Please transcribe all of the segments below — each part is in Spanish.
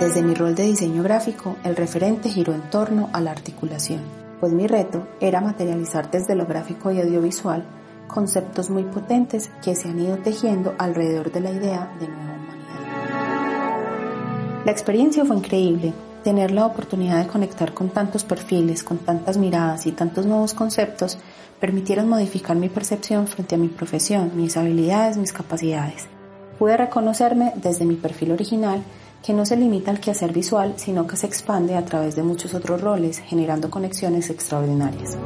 Desde mi rol de diseño gráfico, el referente giró en torno a la articulación, pues mi reto era materializar desde lo gráfico y audiovisual conceptos muy potentes que se han ido tejiendo alrededor de la idea de nueva humanidad. La experiencia fue increíble, tener la oportunidad de conectar con tantos perfiles, con tantas miradas y tantos nuevos conceptos permitieron modificar mi percepción frente a mi profesión, mis habilidades, mis capacidades. Pude reconocerme desde mi perfil original que no se limita al quehacer visual, sino que se expande a través de muchos otros roles, generando conexiones extraordinarias.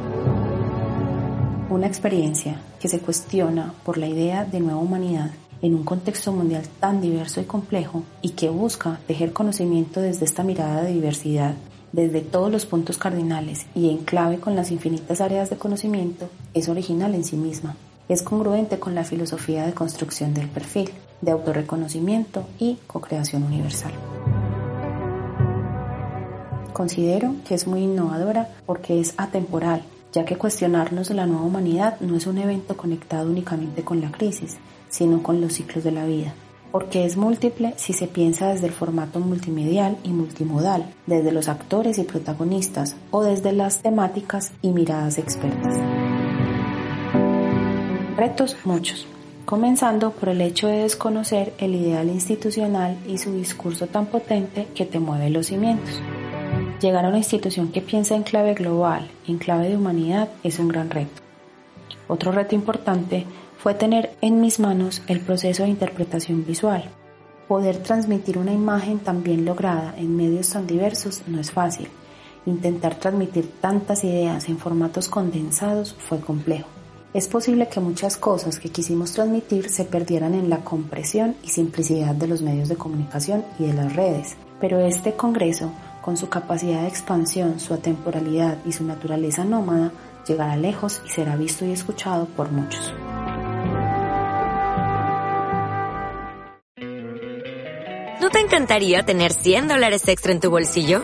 Una experiencia que se cuestiona por la idea de nueva humanidad en un contexto mundial tan diverso y complejo y que busca tejer conocimiento desde esta mirada de diversidad, desde todos los puntos cardinales y en clave con las infinitas áreas de conocimiento, es original en sí misma. Es congruente con la filosofía de construcción del perfil, de autorreconocimiento y co-creación universal. Considero que es muy innovadora porque es atemporal, ya que cuestionarnos la nueva humanidad no es un evento conectado únicamente con la crisis, sino con los ciclos de la vida, porque es múltiple si se piensa desde el formato multimedial y multimodal, desde los actores y protagonistas o desde las temáticas y miradas expertas. Retos muchos, comenzando por el hecho de desconocer el ideal institucional y su discurso tan potente que te mueve los cimientos. Llegar a una institución que piensa en clave global, en clave de humanidad, es un gran reto. Otro reto importante fue tener en mis manos el proceso de interpretación visual. Poder transmitir una imagen tan bien lograda en medios tan diversos no es fácil. Intentar transmitir tantas ideas en formatos condensados fue complejo. Es posible que muchas cosas que quisimos transmitir se perdieran en la compresión y simplicidad de los medios de comunicación y de las redes, pero este Congreso, con su capacidad de expansión, su atemporalidad y su naturaleza nómada, llegará lejos y será visto y escuchado por muchos. ¿No te encantaría tener 100 dólares extra en tu bolsillo?